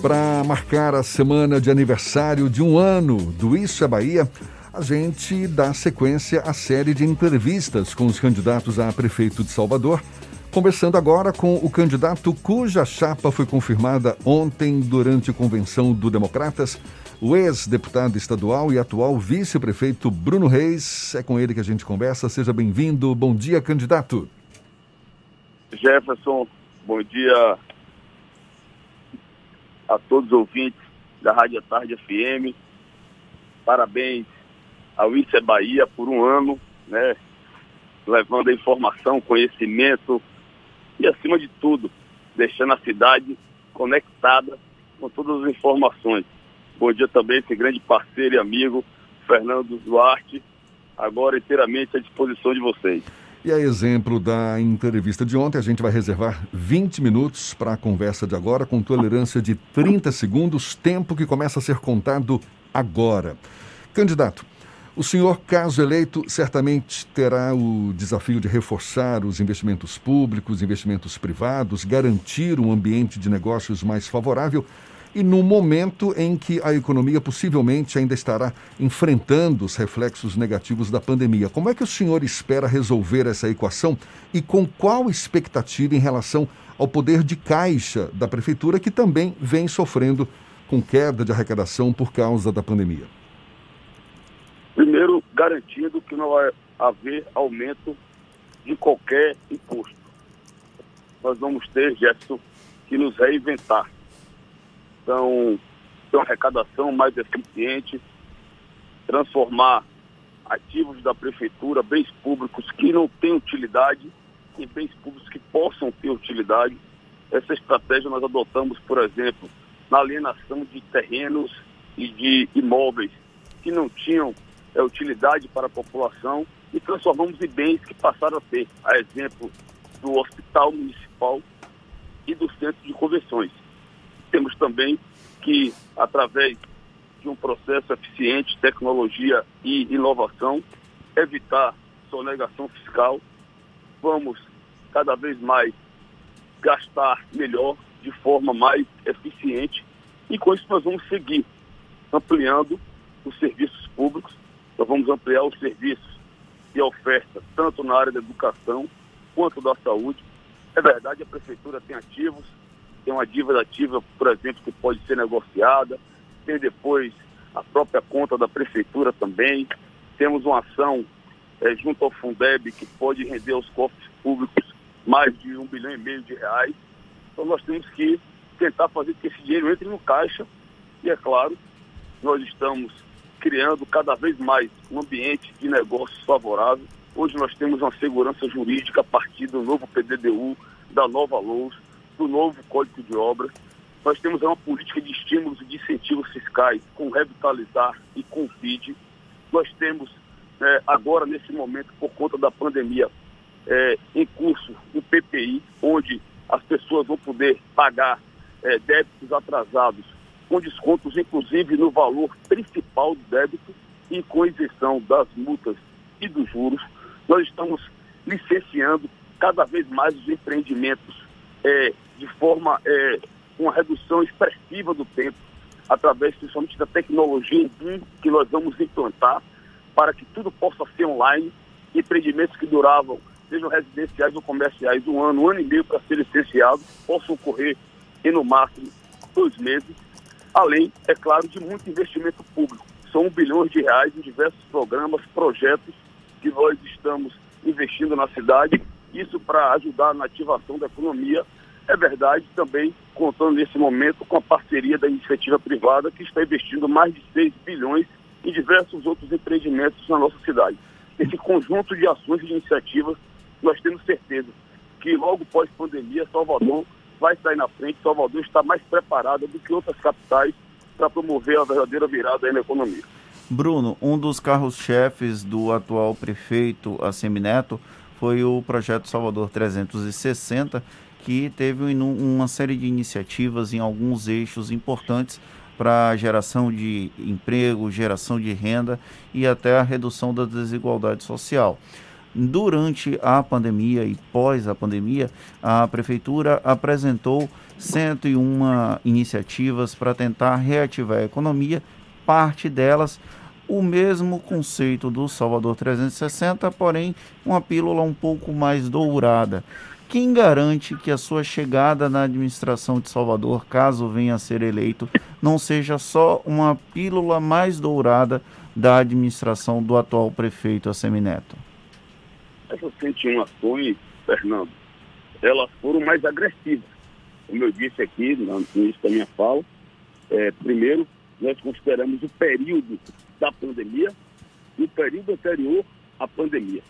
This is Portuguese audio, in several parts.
para marcar a semana de aniversário de um ano do Isso é Bahia, a gente dá sequência à série de entrevistas com os candidatos a prefeito de Salvador. Conversando agora com o candidato cuja chapa foi confirmada ontem durante a convenção do Democratas, o ex-deputado estadual e atual vice-prefeito Bruno Reis. É com ele que a gente conversa. Seja bem-vindo. Bom dia, candidato. Jefferson, bom dia a todos os ouvintes da Rádio Tarde FM. Parabéns ao ICE Bahia por um ano, né? Levando a informação, conhecimento e, acima de tudo, deixando a cidade conectada com todas as informações. Bom dia também esse grande parceiro e amigo, Fernando Duarte, agora inteiramente à disposição de vocês. E a exemplo da entrevista de ontem, a gente vai reservar 20 minutos para a conversa de agora, com tolerância de 30 segundos, tempo que começa a ser contado agora. Candidato, o senhor, caso eleito, certamente terá o desafio de reforçar os investimentos públicos, investimentos privados, garantir um ambiente de negócios mais favorável e no momento em que a economia possivelmente ainda estará enfrentando os reflexos negativos da pandemia. Como é que o senhor espera resolver essa equação e com qual expectativa em relação ao poder de caixa da prefeitura, que também vem sofrendo com queda de arrecadação por causa da pandemia? Primeiro, garantindo que não vai haver aumento de qualquer imposto. Nós vamos ter, Jefferson, que nos reinventar então, ter uma arrecadação mais eficiente, transformar ativos da prefeitura, bens públicos que não têm utilidade, em bens públicos que possam ter utilidade. Essa estratégia nós adotamos, por exemplo, na alienação de terrenos e de imóveis que não tinham é, utilidade para a população e transformamos em bens que passaram a ter, a exemplo do Hospital Municipal e do Centro de Convenções. Temos também que, através de um processo eficiente, tecnologia e inovação, evitar sonegação fiscal. Vamos cada vez mais gastar melhor, de forma mais eficiente, e com isso nós vamos seguir ampliando os serviços públicos, nós vamos ampliar os serviços e a oferta, tanto na área da educação quanto da saúde. É verdade, a prefeitura tem ativos, tem uma dívida ativa, por exemplo, que pode ser negociada, tem depois a própria conta da prefeitura também, temos uma ação é, junto ao Fundeb que pode render aos cofres públicos mais de um bilhão e meio de reais. Então nós temos que tentar fazer que esse dinheiro entre no caixa e, é claro, nós estamos criando cada vez mais um ambiente de negócios favorável. Hoje nós temos uma segurança jurídica a partir do novo PDDU, da nova LOUS, do novo Código de Obras. Nós temos uma política de estímulos e de incentivos fiscais com Revitalizar e com o PID. Nós temos é, agora, nesse momento, por conta da pandemia, é, em curso o PPI, onde as pessoas vão poder pagar é, débitos atrasados com descontos, inclusive, no valor principal do débito e com isenção das multas e dos juros. Nós estamos licenciando cada vez mais os empreendimentos é, de forma, é, uma redução expressiva do tempo, através principalmente da tecnologia que nós vamos implantar para que tudo possa ser online, empreendimentos que duravam, sejam residenciais ou comerciais, um ano, um ano e meio para ser licenciado, possam ocorrer em no máximo dois meses, além, é claro, de muito investimento público. São um bilhão de reais em diversos programas, projetos que nós estamos investindo na cidade, isso para ajudar na ativação da economia é verdade, também contando nesse momento com a parceria da iniciativa privada, que está investindo mais de 6 bilhões em diversos outros empreendimentos na nossa cidade. Esse conjunto de ações e iniciativas, nós temos certeza que logo pós-pandemia, Salvador vai sair na frente, Salvador está mais preparada do que outras capitais para promover a verdadeira virada na economia. Bruno, um dos carros-chefes do atual prefeito Assemineto foi o projeto Salvador 360, que teve uma série de iniciativas em alguns eixos importantes para geração de emprego, geração de renda e até a redução da desigualdade social. durante a pandemia e pós a pandemia, a prefeitura apresentou 101 iniciativas para tentar reativar a economia, parte delas o mesmo conceito do Salvador 360, porém uma pílula um pouco mais dourada. Quem garante que a sua chegada na administração de Salvador, caso venha a ser eleito, não seja só uma pílula mais dourada da administração do atual prefeito Assemineto? Essas 101 ações, Fernando, elas foram mais agressivas. Como eu disse aqui no início da minha fala, é, primeiro, nós consideramos o período da pandemia e o período anterior à pandemia,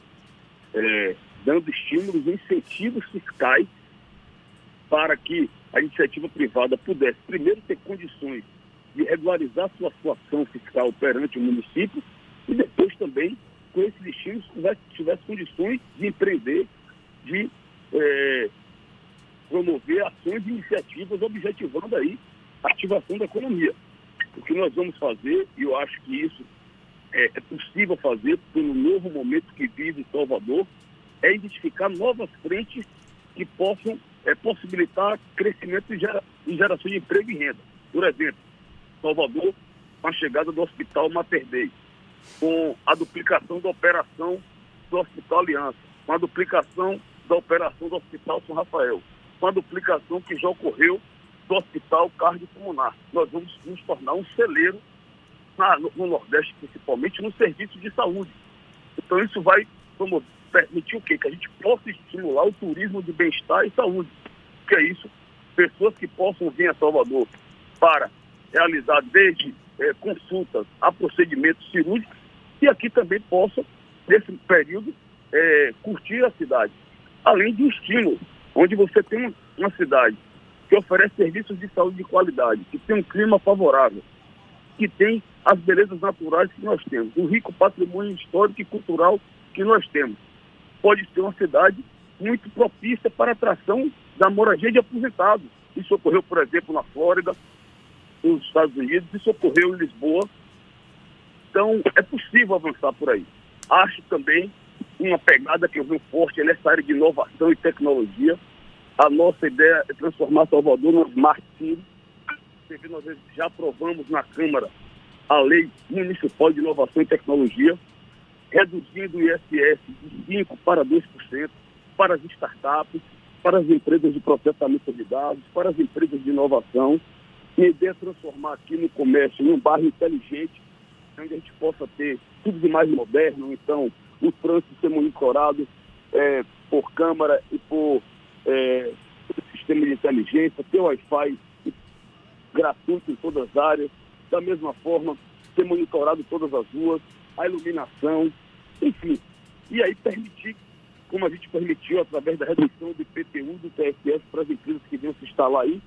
é, dando estímulos e incentivos fiscais para que a iniciativa privada pudesse, primeiro, ter condições de regularizar sua situação fiscal perante o município e depois também, com esses estímulos, tivesse, tivesse condições de empreender, de é, promover ações e iniciativas objetivando aí a ativação da economia. O que nós vamos fazer, e eu acho que isso é, é possível fazer pelo novo momento que vive Salvador, é identificar novas frentes que possam é, possibilitar crescimento e, gera, e geração de emprego e renda. Por exemplo, Salvador, com a chegada do Hospital Mater Dei, com a duplicação da operação do Hospital Aliança, com a duplicação da operação do Hospital São Rafael, com a duplicação que já ocorreu do Hospital Cardiopulmonar. Nós vamos nos tornar um celeiro na, no, no, Nordeste, principalmente, no serviço de saúde. Então, isso vai vamos, permitir o quê? Que a gente possa estimular o turismo de bem-estar e saúde. Que é isso? Pessoas que possam vir a Salvador para realizar desde é, consultas a procedimentos cirúrgicos e aqui também possam, nesse período, é, curtir a cidade. Além de um estímulo, onde você tem uma cidade que oferece serviços de saúde de qualidade, que tem um clima favorável, que tem as belezas naturais que nós temos, o rico patrimônio histórico e cultural que nós temos. Pode ser uma cidade muito propícia para a atração da moradia de aposentados. Isso ocorreu, por exemplo, na Flórida, nos Estados Unidos, isso ocorreu em Lisboa. Então, é possível avançar por aí. Acho também uma pegada que eu venho forte nessa área de inovação e tecnologia, a nossa ideia é transformar Salvador numa Smart City. Nós já aprovamos na Câmara a Lei Municipal de Inovação e Tecnologia, reduzindo o ISS de 5% para 2% para as startups, para as empresas de processamento de dados, para as empresas de inovação. E a ideia é transformar aqui no comércio num bairro inteligente, onde a gente possa ter tudo de mais moderno, então o trânsito ser monitorado é, por câmara e por é, sistema de inteligência, ter Wi-Fi gratuito em todas as áreas, da mesma forma, ser monitorado todas as ruas, a iluminação, enfim. E aí permitir, como a gente permitiu através da redução do IPTU do TSF para as empresas que venham se instalar aí,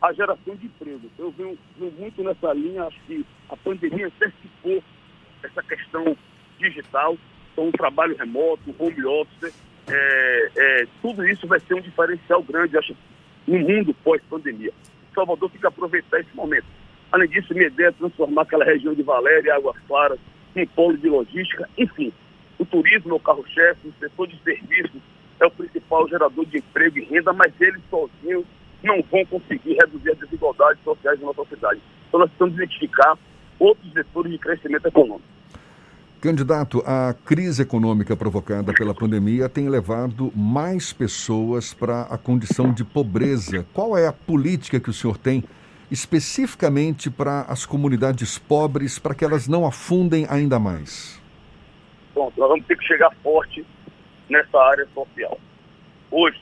a geração de emprego. Eu venho, venho muito nessa linha, acho que a pandemia antecipou essa questão digital, então o trabalho remoto, home office, é, é, tudo isso vai ser um diferencial grande, acho, no mundo pós-pandemia. Salvador tem que aproveitar esse momento. Além disso, minha ideia é transformar aquela região de Valéria, Águas Claras, em polo de logística, enfim. O turismo é o carro-chefe, o setor de serviços é o principal gerador de emprego e renda, mas eles sozinhos não vão conseguir reduzir as desigualdades sociais da nossa cidade. Então nós precisamos identificar outros vetores de crescimento econômico. Candidato, a crise econômica provocada pela pandemia tem levado mais pessoas para a condição de pobreza. Qual é a política que o senhor tem especificamente para as comunidades pobres, para que elas não afundem ainda mais? Bom, nós vamos ter que chegar forte nessa área social. Hoje,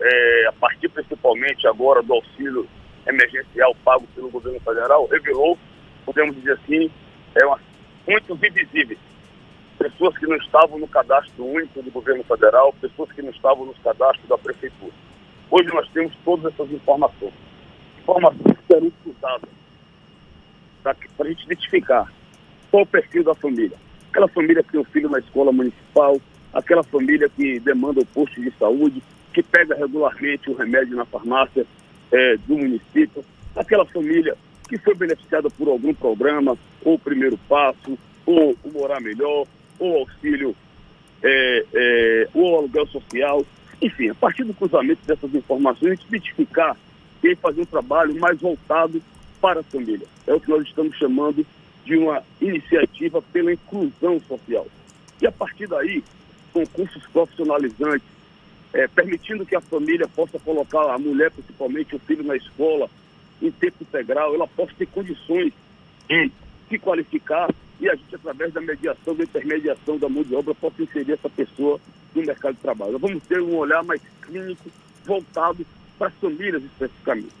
é, a partir principalmente agora do auxílio emergencial pago pelo governo federal, revelou, podemos dizer assim, é uma muitos invisíveis. Pessoas que não estavam no cadastro único do governo federal, pessoas que não estavam nos cadastros da prefeitura. Hoje nós temos todas essas informações. Informações que serão usadas para a gente identificar qual o perfil da família. Aquela família que tem um filho na escola municipal, aquela família que demanda o posto de saúde, que pega regularmente o remédio na farmácia é, do município, aquela família que foi beneficiada por algum programa, ou o primeiro passo, ou o morar melhor, ou auxílio é, é, o aluguel social, enfim, a partir do cruzamento dessas informações, a gente identificar e fazer um trabalho mais voltado para a família. É o que nós estamos chamando de uma iniciativa pela inclusão social. E a partir daí, concursos profissionalizantes, é, permitindo que a família possa colocar a mulher, principalmente o filho, na escola em tempo integral, ela possa ter condições de se qualificar e a gente, através da mediação, da intermediação da mão de obra, possa inserir essa pessoa no mercado de trabalho. Vamos ter um olhar mais clínico, voltado para as famílias especificamente.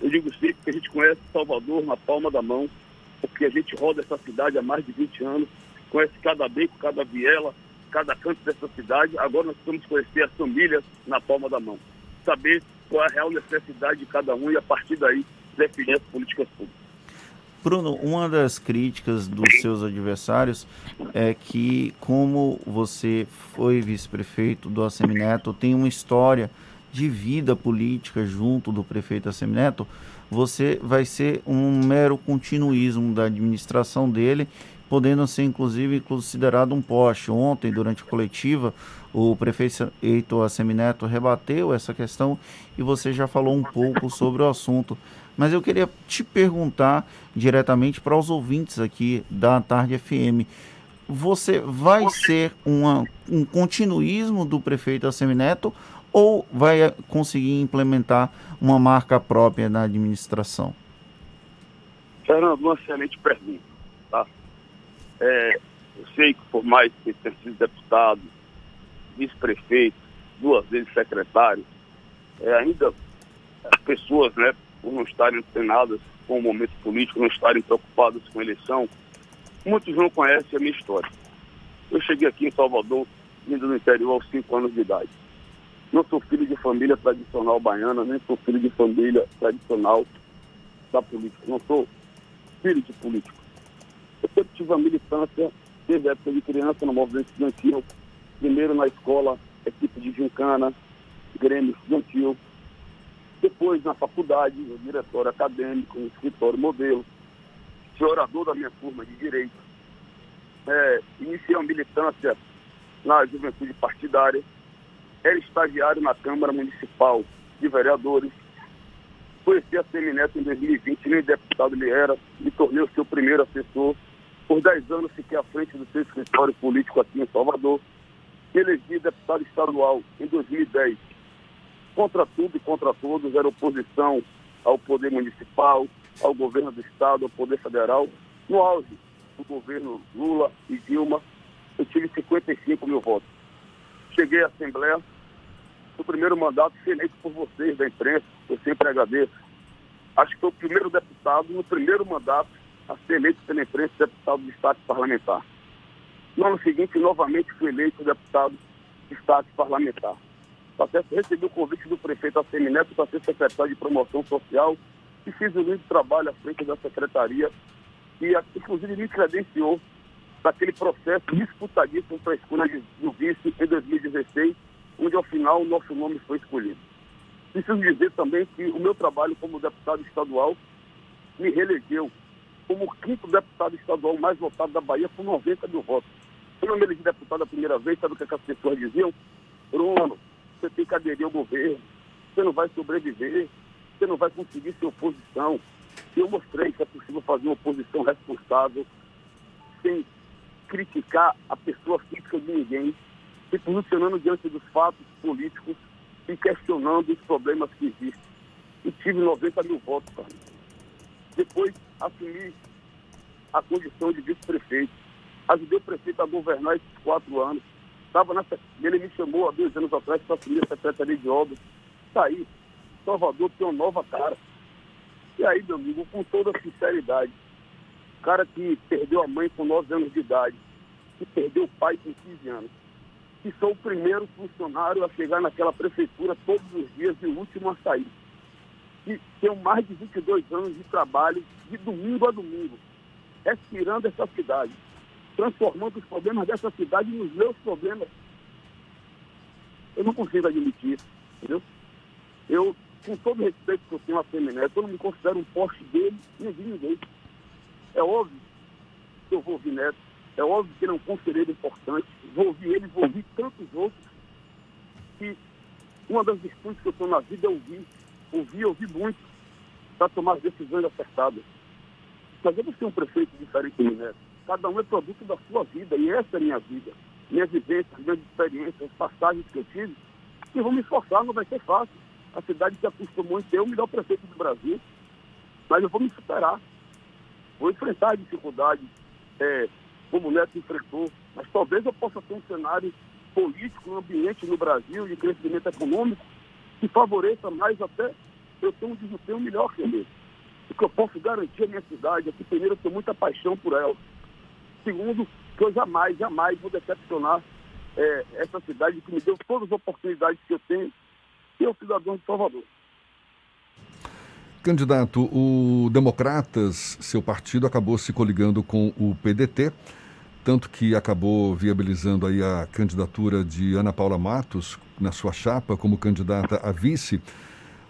Eu digo sempre que a gente conhece Salvador na palma da mão, porque a gente roda essa cidade há mais de 20 anos, conhece cada beco, cada viela, cada canto dessa cidade. Agora nós precisamos conhecer as famílias na palma da mão, saber qual é a real necessidade de cada um e a partir daí definir as políticas públicas. Bruno, uma das críticas dos seus adversários é que, como você foi vice-prefeito do Assemineto, tem uma história de vida política junto do prefeito Assemineto, você vai ser um mero continuismo da administração dele, podendo ser inclusive considerado um poste. Ontem, durante a coletiva, o prefeito Assemineto rebateu essa questão e você já falou um pouco sobre o assunto mas eu queria te perguntar diretamente para os ouvintes aqui da Tarde FM. Você vai ser uma, um continuismo do prefeito Assemineto ou vai conseguir implementar uma marca própria na administração? Fernando, uma excelente pergunta. Tá? É, eu sei que por mais que tenha sido deputado, vice-prefeito, duas vezes secretário, é, ainda as pessoas né, por não estarem antenadas com o momento político, não estarem preocupadas com a eleição, muitos não conhecem a minha história. Eu cheguei aqui em Salvador, vindo do interior aos 5 anos de idade. Não sou filho de família tradicional baiana, nem sou filho de família tradicional da política. Não sou filho de político. Eu sempre tive a militância desde a época de criança no movimento estudantil, primeiro na escola, equipe de gincana, grêmio estudantil, depois, na faculdade, no diretório acadêmico, no escritório modelo, fui orador da minha turma de Direito. É, iniciei a militância na juventude partidária. Era estagiário na Câmara Municipal de Vereadores. Conheci a Semineto em 2020, nem deputado ele era, me tornei o seu primeiro assessor. Por 10 anos fiquei à frente do seu escritório político aqui em Salvador. Elegi deputado estadual em 2010 contra tudo e contra todos, era oposição ao poder municipal, ao governo do Estado, ao poder federal. No auge do governo Lula e Dilma, eu tive 55 mil votos. Cheguei à Assembleia, no primeiro mandato, eleito por vocês da imprensa, eu sempre agradeço. Acho que foi o primeiro deputado, no primeiro mandato, a ser eleito pela imprensa deputado de Estado parlamentar. No ano seguinte, novamente fui eleito deputado de Estado parlamentar. Até recebi o convite do prefeito Assemineto para ser secretário de promoção social e fiz um lindo trabalho à frente da secretaria e inclusive me credenciou daquele processo disputadíssimo para a escolha do vice em 2016, onde ao final o nosso nome foi escolhido. Preciso dizer também que o meu trabalho como deputado estadual me reelegeu como o quinto deputado estadual mais votado da Bahia com 90 mil votos. Eu não me elegi deputado a primeira vez, sabe o que, é que as pessoas diziam? Bruno, você tem que aderir ao governo, você não vai sobreviver, você não vai conseguir ser oposição. Eu mostrei que é possível fazer uma oposição responsável, sem criticar a pessoa física de ninguém, se posicionando diante dos fatos políticos e questionando os problemas que existem. E tive 90 mil votos, cara. Depois assumi a condição de vice-prefeito. Ajudei o prefeito a governar esses quatro anos Estava nessa, ele me chamou há dois anos atrás para assumir a Secretaria de Obras. Está aí. Salvador tem uma nova cara. E aí, meu amigo, com toda sinceridade, cara que perdeu a mãe com 9 anos de idade, que perdeu o pai com 15 anos, que sou o primeiro funcionário a chegar naquela prefeitura todos os dias e o último a sair. Que tenho mais de 22 anos de trabalho, de domingo a domingo, respirando essa cidade transformando os problemas dessa cidade nos meus problemas. Eu não consigo admitir entendeu? Eu, com todo respeito que eu tenho a Semineto, eu não me considero um poste dele, nem de ninguém. É óbvio que eu vou ouvir Neto, É óbvio que ele é um conselheiro importante. Vou ouvir ele, vou ouvir tantos outros. Que uma das virtudes que eu estou na vida é ouvir. Ouvir, ouvir muito, para tomar decisões acertadas. Mas eu vou ser um prefeito diferente do Neto. Cada um é produto da sua vida, e essa é a minha vida. Minhas vivências, minhas experiências, as passagens que eu tive, e vou me esforçar, não vai ser fácil. A cidade se acostumou em ter o melhor prefeito do Brasil, mas eu vou me superar. Vou enfrentar dificuldades, é, como o Neto enfrentou, mas talvez eu possa ter um cenário político, um ambiente no Brasil de crescimento econômico que favoreça mais até eu ter um desempenho melhor que ele. O que eu posso garantir à minha cidade é que, primeiro, eu tenho muita paixão por ela. Segundo, que eu jamais, jamais vou decepcionar é, essa cidade que me deu todas as oportunidades que eu tenho e o cidadão de Salvador. Candidato, o Democratas, seu partido, acabou se coligando com o PDT, tanto que acabou viabilizando aí a candidatura de Ana Paula Matos na sua chapa como candidata a vice,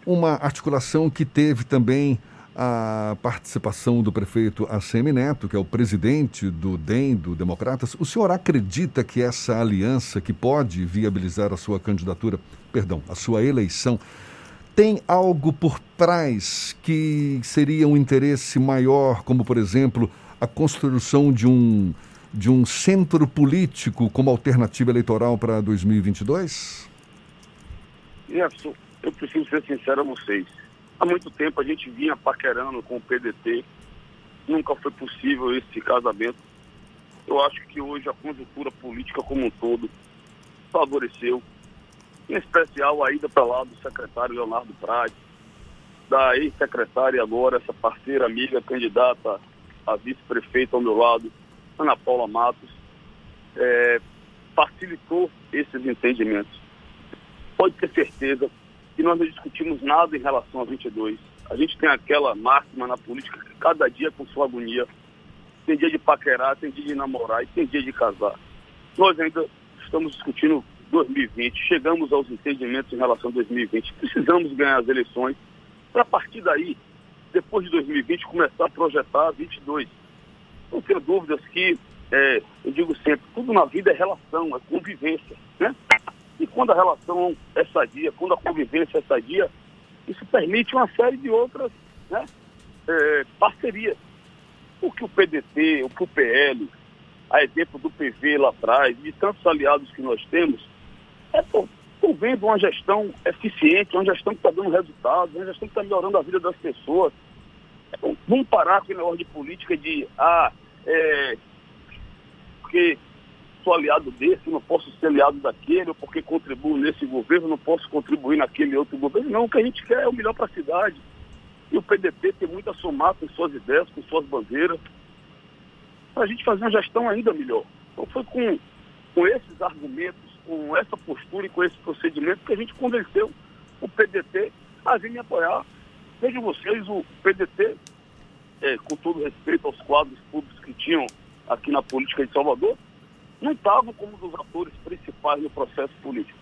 uma articulação que teve também a participação do prefeito ACM Neto, que é o presidente do DEM, do Democratas. O senhor acredita que essa aliança, que pode viabilizar a sua candidatura, perdão, a sua eleição, tem algo por trás que seria um interesse maior, como, por exemplo, a construção de um, de um centro político como alternativa eleitoral para 2022? Isso, eu preciso ser sincero a vocês Há muito tempo a gente vinha paquerando com o PDT, nunca foi possível esse casamento. Eu acho que hoje a conjuntura política como um todo favoreceu, em especial a ida para lá do secretário Leonardo Prade, da ex-secretária agora, essa parceira amiga, candidata a vice-prefeita ao meu lado, Ana Paula Matos, é, facilitou esses entendimentos. Pode ter certeza e nós não discutimos nada em relação a 22. A gente tem aquela máxima na política que cada dia com sua agonia. Tem dia de paquerar, tem dia de namorar e tem dia de casar. Nós ainda estamos discutindo 2020, chegamos aos entendimentos em relação a 2020. Precisamos ganhar as eleições para partir daí, depois de 2020, começar a projetar 22. Não tenho dúvidas que, é, eu digo sempre, tudo na vida é relação, é convivência. Né? E quando a relação é sadia, quando a convivência é sadia, isso permite uma série de outras né, é, parcerias. O que o PDT, o que o PL, a exemplo do PV lá atrás, de tantos aliados que nós temos, é por, por vendo uma gestão eficiente, uma gestão que está dando resultados, uma gestão que está melhorando a vida das pessoas. Vamos parar com o negócio de política de, ah, é, porque sou aliado desse, não posso ser aliado daquele, ou porque contribuo nesse governo, não posso contribuir naquele outro governo. Não, o que a gente quer é o melhor para a cidade. E o PDT tem muito a somar com suas ideias, com suas bandeiras, para a gente fazer uma gestão ainda melhor. Então foi com, com esses argumentos, com essa postura e com esse procedimento que a gente convenceu o PDT a vir me apoiar. Vejam vocês, o PDT, é, com todo respeito aos quadros públicos que tinham aqui na política de Salvador, não estavam como dos atores principais no processo político.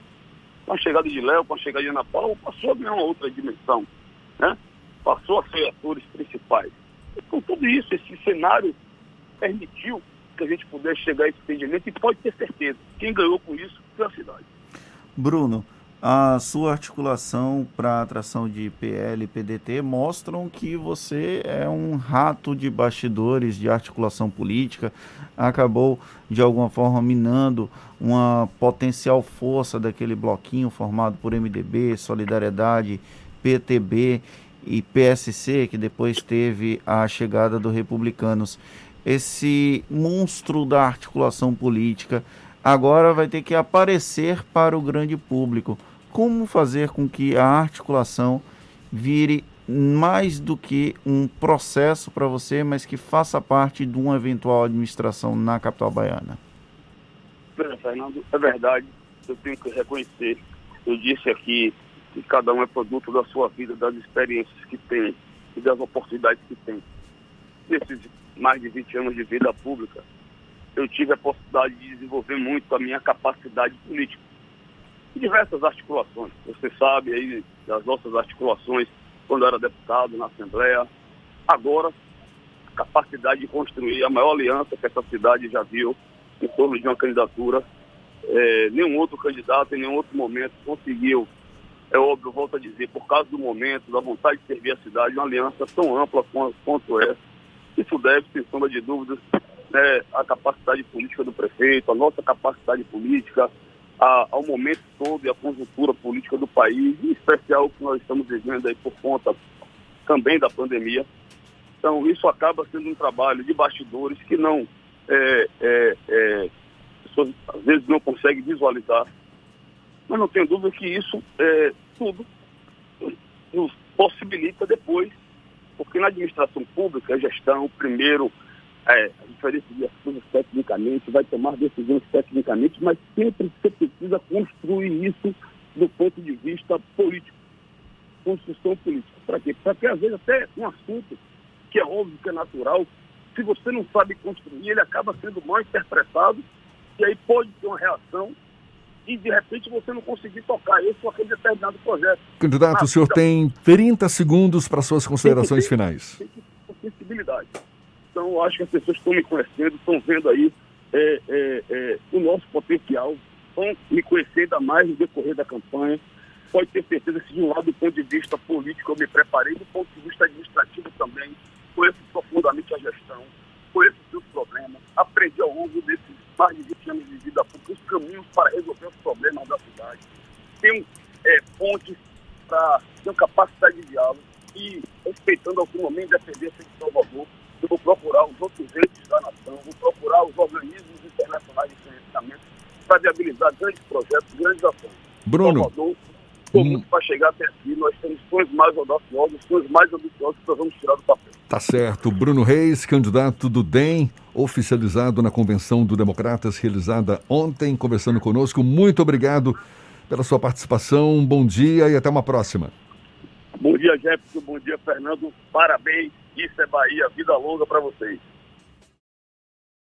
Com a chegada de Léo, com a chegada de Ana Paula, passou a ganhar uma outra dimensão, né? Passou a ser atores principais. E com tudo isso, esse cenário permitiu que a gente pudesse chegar a esse entendimento e pode ter certeza, quem ganhou com isso foi a cidade. Bruno, a sua articulação para atração de PL e PDT mostram que você é um rato de bastidores de articulação política, acabou de alguma forma minando uma potencial força daquele bloquinho formado por MDB, Solidariedade, PTB e PSC, que depois teve a chegada do Republicanos. Esse monstro da articulação política agora vai ter que aparecer para o grande público como fazer com que a articulação vire mais do que um processo para você, mas que faça parte de uma eventual administração na capital baiana? Fernando, é verdade, eu tenho que reconhecer. Eu disse aqui que cada um é produto da sua vida, das experiências que tem e das oportunidades que tem. Nesses mais de 20 anos de vida pública, eu tive a possibilidade de desenvolver muito a minha capacidade política diversas articulações. Você sabe aí das nossas articulações quando era deputado na Assembleia. Agora, capacidade de construir a maior aliança que essa cidade já viu em torno de uma candidatura. É, nenhum outro candidato, em nenhum outro momento, conseguiu, é óbvio, volto a dizer, por causa do momento, da vontade de servir a cidade, uma aliança tão ampla quanto essa. Isso deve, sem sombra de dúvidas, né, capacidade política do prefeito, à nossa capacidade política, a, ao momento todo e à conjuntura política do país, em especial o que nós estamos vivendo aí por conta também da pandemia. Então, isso acaba sendo um trabalho de bastidores que não, é, é, é, pessoas às vezes não conseguem visualizar. Mas não tenho dúvida que isso é, tudo nos possibilita depois, porque na administração pública, a gestão, primeiro, é, a diferença de coisas tecnicamente, vai tomar decisões tecnicamente, mas sempre você precisa construir isso do ponto de vista político, construção política. Para quê? Para que às vezes até um assunto que é óbvio, que é natural, se você não sabe construir, ele acaba sendo mal interpretado e aí pode ter uma reação e de repente você não conseguir tocar esse ou aquele determinado projeto. Candidato, o senhor tem 30 segundos para suas considerações tem ter, finais. Tem que ter sensibilidade. Então, eu acho que as pessoas estão me conhecendo, estão vendo aí é, é, é, o nosso potencial, vão me conhecer ainda mais no decorrer da campanha. Pode ter certeza que, de um lado, do ponto de vista político, eu me preparei, do ponto de vista administrativo também, conheço profundamente a gestão, conheço os seus problemas, aprendi ao longo desses mais de 20 anos de vida os caminhos para resolver os problemas da cidade. Tenho é, pontes para ter capacidade de diálogo e, respeitando a autonomia e independência de Salvador, eu vou procurar os outros entes da nação, vou procurar os organismos internacionais de financiamento para viabilizar grandes projetos, grandes ações. Bruno. Salvador, hum. para chegar até aqui, nós temos sonhos mais audaciosos, sonhos mais ambiciosos que nós vamos tirar do papel. Tá certo. Bruno Reis, candidato do DEM, oficializado na Convenção do Democratas, realizada ontem, conversando conosco. Muito obrigado pela sua participação. Bom dia e até uma próxima. Bom dia, Jefferson. Bom dia, Fernando. Parabéns. Isso é Bahia. Vida longa para vocês.